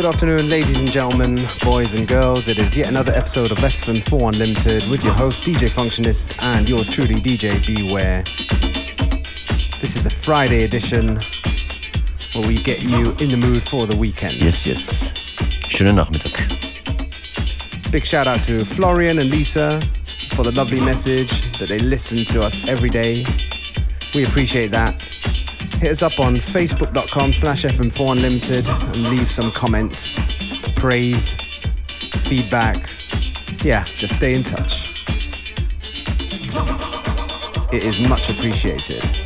Good afternoon, ladies and gentlemen, boys and girls. It is yet another episode of FM4 Unlimited with your host, DJ Functionist, and your truly, DJ Beware. This is the Friday edition where we get you in the mood for the weekend. Yes, yes. Schönen Nachmittag. Big shout out to Florian and Lisa for the lovely message that they listen to us every day. We appreciate that. Hit us up on facebook.com slash FM4 Unlimited and leave some comments, praise, feedback. Yeah, just stay in touch. It is much appreciated.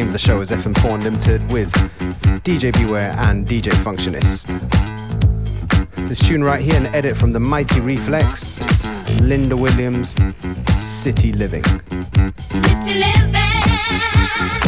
Name of the show is FM4 Unlimited with DJ Beware and DJ Functionist. This tune right here, an edit from the Mighty Reflex. It's Linda Williams, City Living. City living.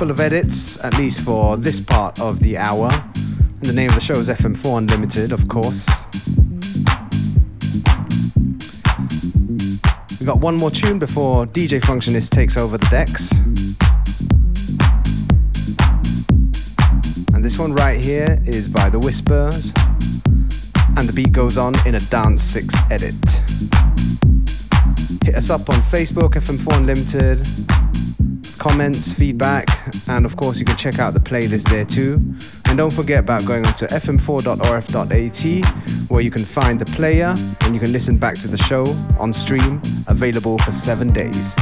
full of edits, at least for this part of the hour. And the name of the show is FM4 Unlimited, of course. We've got one more tune before DJ Functionist takes over the decks. And this one right here is by The Whispers. And the beat goes on in a Dance 6 edit. Hit us up on Facebook, FM4 Unlimited, Comments, feedback, and of course, you can check out the playlist there too. And don't forget about going onto fm4.orf.at where you can find the player and you can listen back to the show on stream, available for seven days.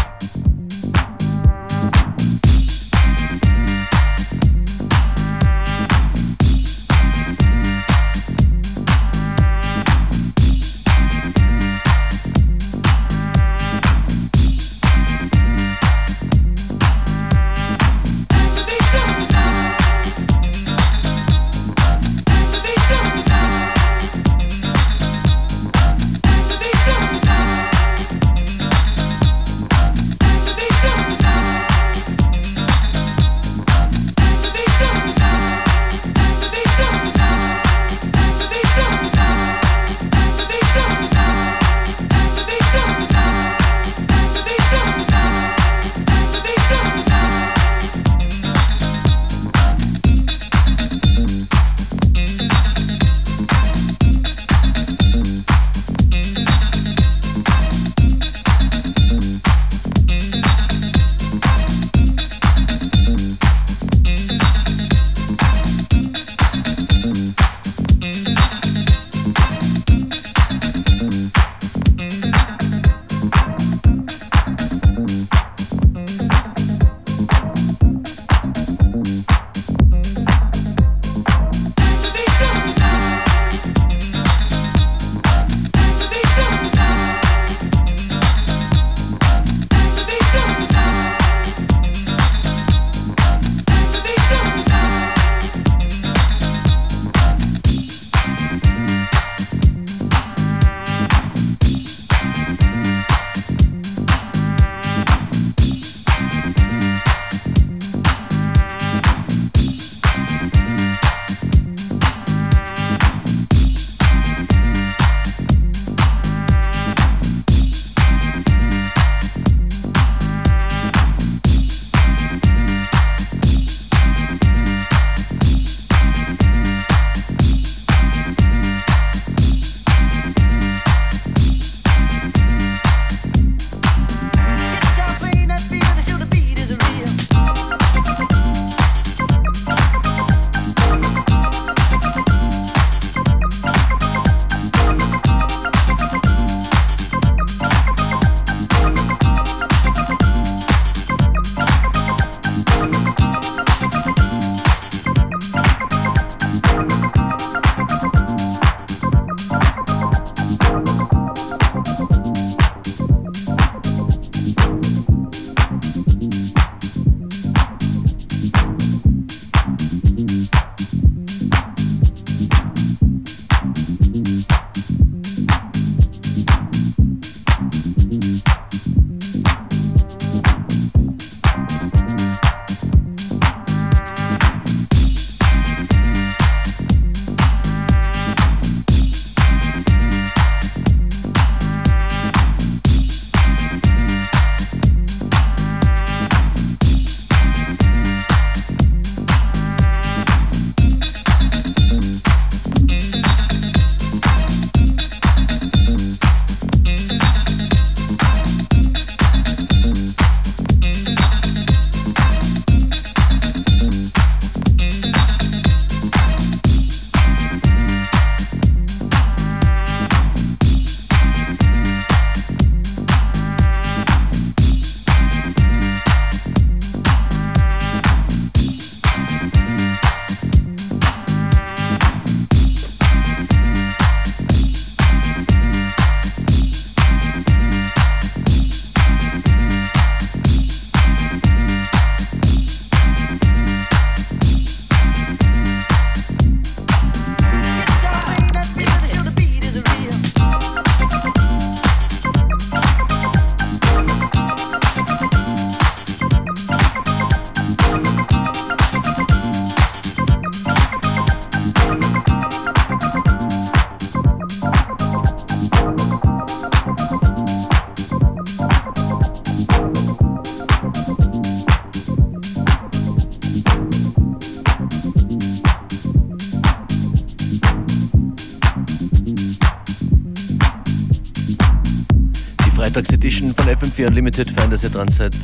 Dass ihr dran seid.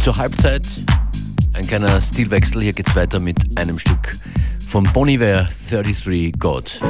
Zur Halbzeit ein kleiner Stilwechsel. Hier geht's weiter mit einem Stück von Boniver 33 God.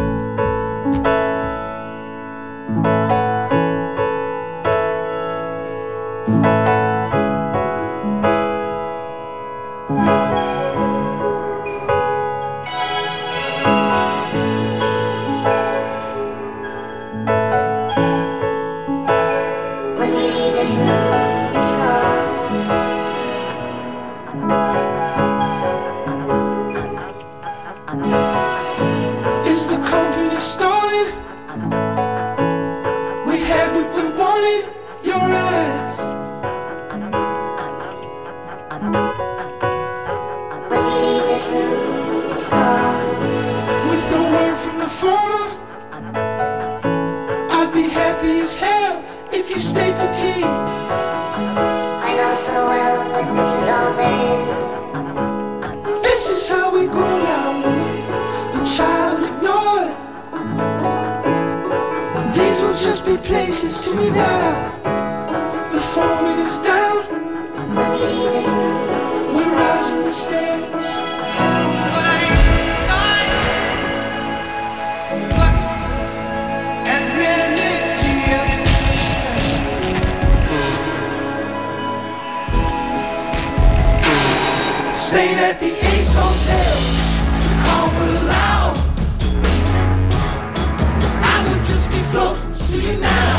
so well, but this is all there is. This is how we grow now, a child ignored. These will just be places to me now. The form is down. We're rising the stairs. stayed at the Ace Hotel to call loud. I would just be floating to you now.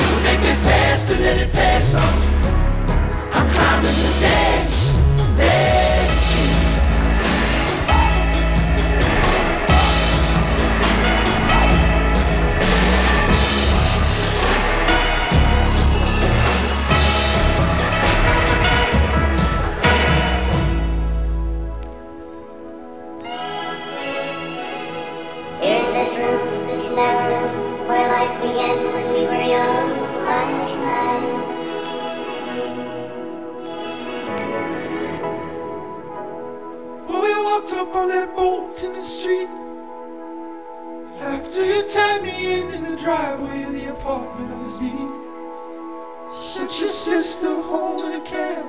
It would make me pass to let it pass on. I'm climbing the dash. There. began when we were young, I smile. When we walked up on that boat in the street, after you tied me in in the driveway of the apartment I was beat, sent your sister home in a cab.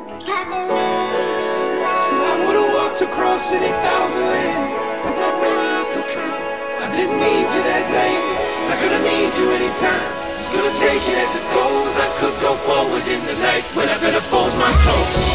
Said I would've walked across any thousand lands. I didn't need you that night. I'm gonna need you anytime. Just gonna take it as it goes. I could go forward in the night, when I better fold my clothes.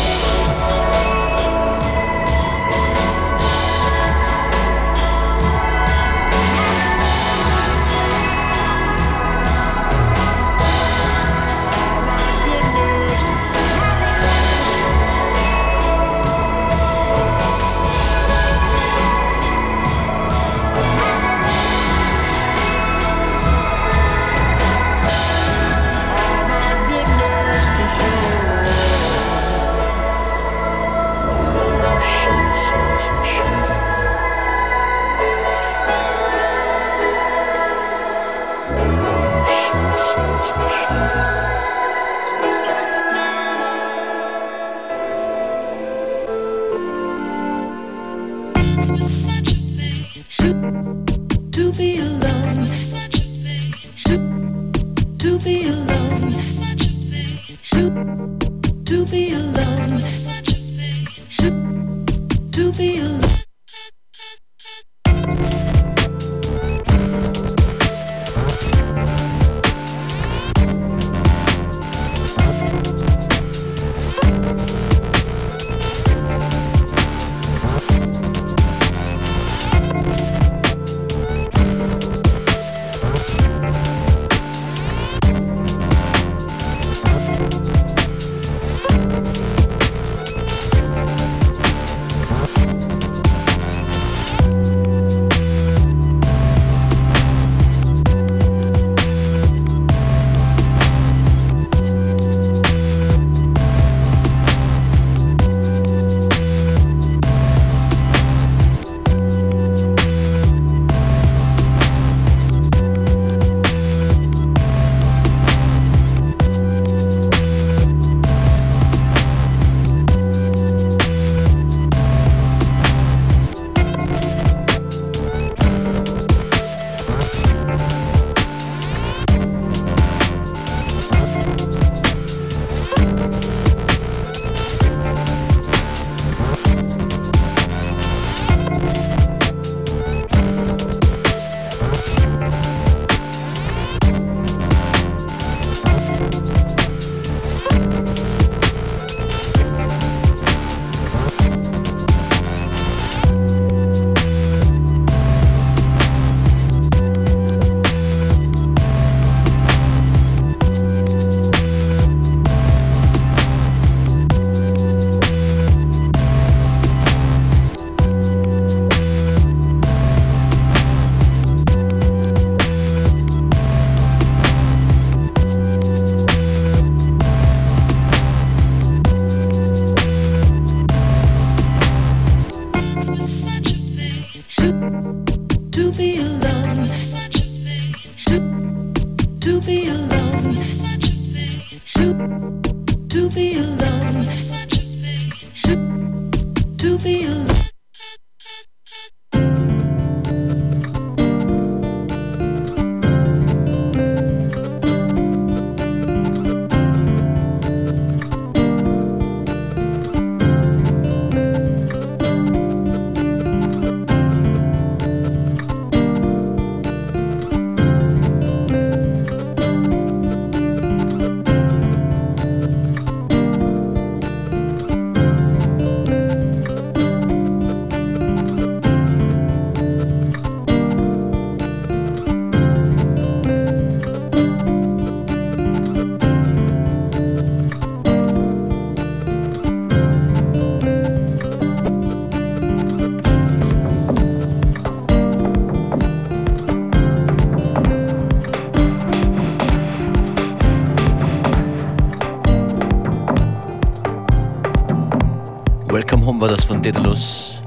Daedalus.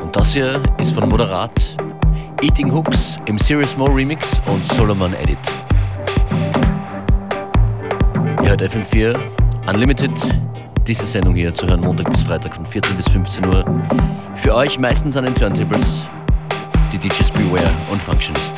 Und das hier ist von Moderat, Eating Hooks im Serious More Remix und Solomon Edit. Ihr hört FM4 Unlimited, diese Sendung hier zu hören Montag bis Freitag von 14 bis 15 Uhr. Für euch meistens an den Turntables, die DJs Beware und Functionist.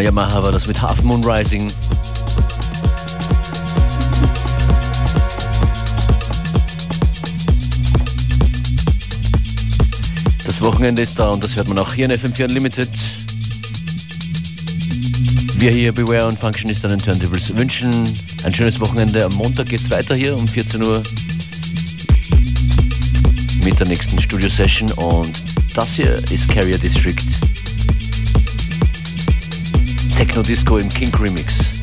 Fatima Yamaha war das mit Half Moon Rising. Das Wochenende ist da und das hört man auch hier in FM4 Unlimited. Wir hier Beware und Functionist an den Turntables wünschen ein schönes Wochenende. Am Montag geht es weiter hier um 14 Uhr mit der nächsten Studio-Session und das hier ist Carrier District. Techno Disco im Kink Remix.